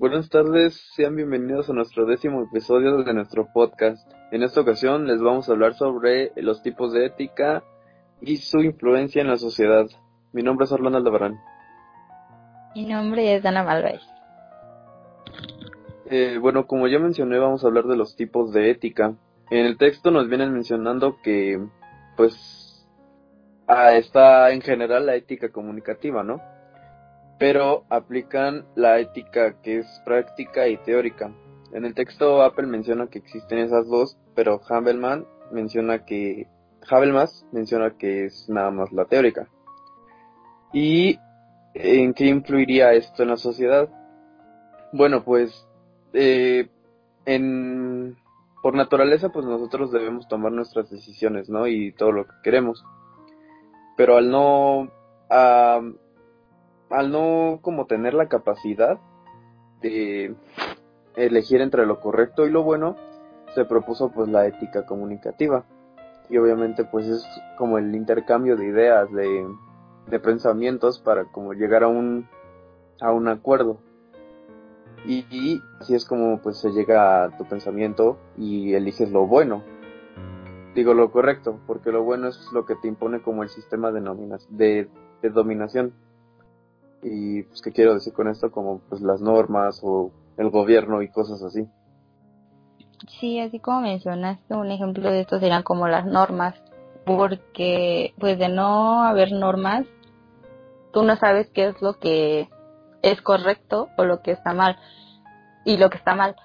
Buenas tardes, sean bienvenidos a nuestro décimo episodio de nuestro podcast. En esta ocasión les vamos a hablar sobre los tipos de ética y su influencia en la sociedad. Mi nombre es Orlando Aldebarán. Mi nombre es Dana Malvez. Eh, bueno, como ya mencioné, vamos a hablar de los tipos de ética. En el texto nos vienen mencionando que, pues, ah, está en general la ética comunicativa, ¿no? Pero aplican la ética que es práctica y teórica. En el texto Apple menciona que existen esas dos, pero Havelman menciona que Habermas menciona que es nada más la teórica. ¿Y en qué influiría esto en la sociedad? Bueno, pues eh, en, por naturaleza, pues nosotros debemos tomar nuestras decisiones, ¿no? Y todo lo que queremos. Pero al no al no como tener la capacidad de elegir entre lo correcto y lo bueno, se propuso pues la ética comunicativa. Y obviamente pues es como el intercambio de ideas, de, de pensamientos para como llegar a un, a un acuerdo. Y, así es como pues se llega a tu pensamiento y eliges lo bueno. Digo lo correcto, porque lo bueno es lo que te impone como el sistema de, de, de dominación. Y pues qué quiero decir con esto, como pues las normas o el gobierno y cosas así. Sí, así como mencionaste, un ejemplo de esto serían como las normas, porque pues de no haber normas, tú no sabes qué es lo que es correcto o lo que está mal y lo que está mal,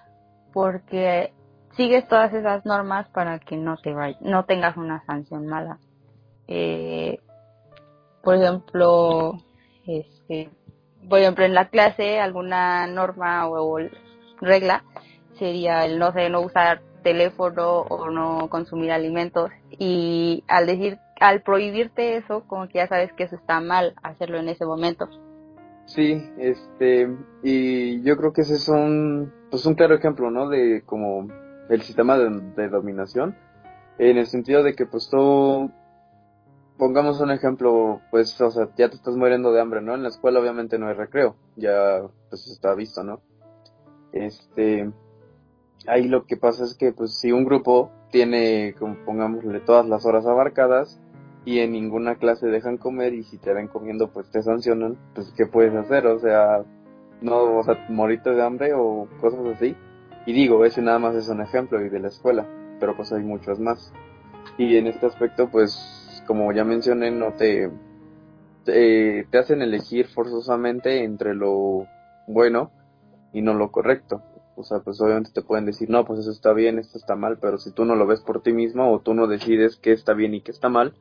porque sigues todas esas normas para que no te vaya, no tengas una sanción mala. Eh, por ejemplo, este, por ejemplo, en la clase alguna norma o, regla sería el no sé, no usar teléfono o no consumir alimentos y al decir, al prohibirte eso, como que ya sabes que eso está mal hacerlo en ese momento. Sí, este, y yo creo que ese es un, pues un claro ejemplo, ¿no? De como el sistema de, dominación, en el sentido de que pues tú pongamos un ejemplo, pues, o sea, ya te estás muriendo de hambre, ¿no? En la escuela obviamente no hay recreo, ya pues está visto, ¿no? Este, ahí lo que pasa es que, pues, si un grupo tiene, como pongámosle, todas las horas abarcadas y en ninguna clase dejan comer y si te ven comiendo, pues te sancionan, pues, ¿qué puedes hacer? O sea, no, o sea, morirte de hambre o cosas así. Y digo, ese nada más es un ejemplo y de la escuela, pero pues hay muchos más. Y en este aspecto, pues, como ya mencioné, no te, te, hacen elegir forzosamente entre lo bueno y no lo correcto. O sea, pues obviamente te pueden decir, no, pues eso está bien, esto está mal, pero si tú no lo ves por ti mismo o tú no decides qué está bien y qué está mal,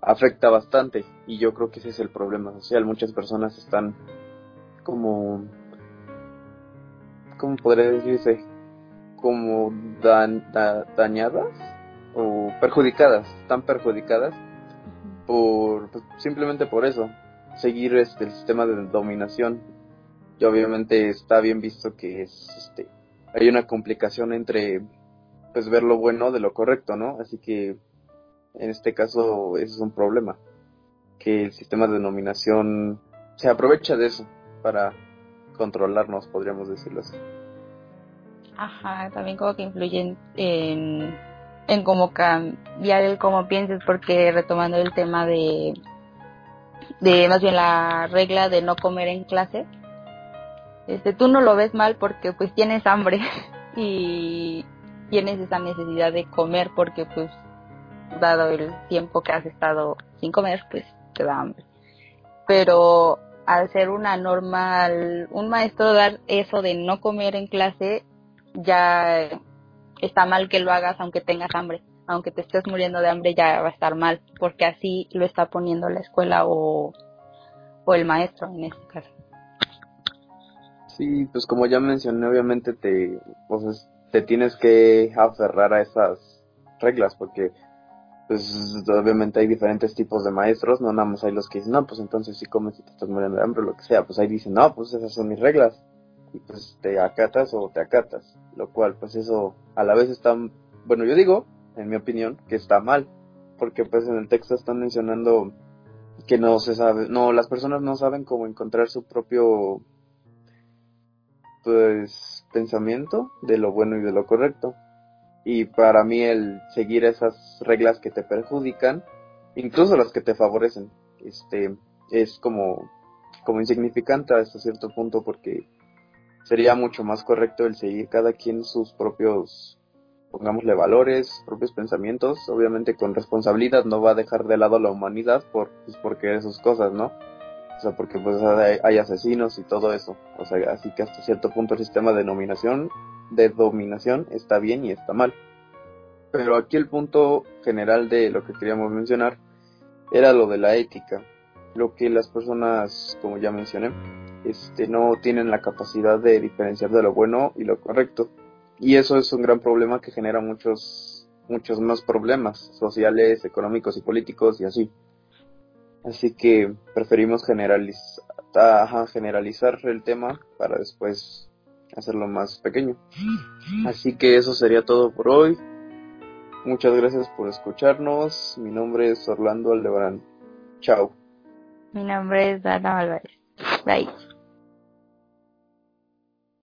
afecta bastante. Y yo creo que ese es el problema social. Muchas personas están como, ¿cómo podría decirse? Como dañadas o perjudicadas, están perjudicadas por pues, simplemente por eso seguir este el sistema de dominación. Y obviamente está bien visto que es este hay una complicación entre pues ver lo bueno de lo correcto no así que en este caso ese es un problema que el sistema de dominación se aprovecha de eso para controlarnos podríamos decirlo así. Ajá también como que influyen en en cómo cambiar el cómo pienses, porque retomando el tema de, de más bien la regla de no comer en clase, este, tú no lo ves mal porque pues tienes hambre y tienes esa necesidad de comer porque pues dado el tiempo que has estado sin comer pues te da hambre. Pero al ser una normal, un maestro dar eso de no comer en clase ya está mal que lo hagas aunque tengas hambre. Aunque te estés muriendo de hambre ya va a estar mal, porque así lo está poniendo la escuela o, o el maestro en este caso. Sí, pues como ya mencioné, obviamente te, pues, te tienes que aferrar a esas reglas, porque pues obviamente hay diferentes tipos de maestros, no nada más hay los que dicen, no, pues entonces si comes y te estás muriendo de hambre o lo que sea, pues ahí dicen, no, pues esas son mis reglas, y pues te acatas o te acatas, lo cual pues eso a la vez está, bueno yo digo, en mi opinión, que está mal, porque pues en el texto están mencionando que no se sabe, no, las personas no saben cómo encontrar su propio, pues pensamiento de lo bueno y de lo correcto. Y para mí el seguir esas reglas que te perjudican, incluso las que te favorecen, este es como como insignificante hasta cierto punto porque sería mucho más correcto el seguir cada quien sus propios pongámosle valores, propios pensamientos, obviamente con responsabilidad no va a dejar de lado la humanidad por pues porque esas cosas, ¿no? O sea, porque pues hay, asesinos y todo eso. O sea, así que hasta cierto punto el sistema de dominación, de dominación está bien y está mal. Pero aquí el punto general de lo que queríamos mencionar era lo de la ética. Lo que las personas, como ya mencioné, este, no tienen la capacidad de diferenciar de lo bueno y lo correcto. Y eso es un gran problema que genera muchos, muchos más problemas sociales, económicos y políticos y así. Así que preferimos generalizar, el tema para después hacerlo más pequeño. Así que eso sería todo por hoy. Muchas gracias por escucharnos. Mi nombre es Orlando Aldebarán. Chao. Mi nombre es Dana Álvarez. Bye.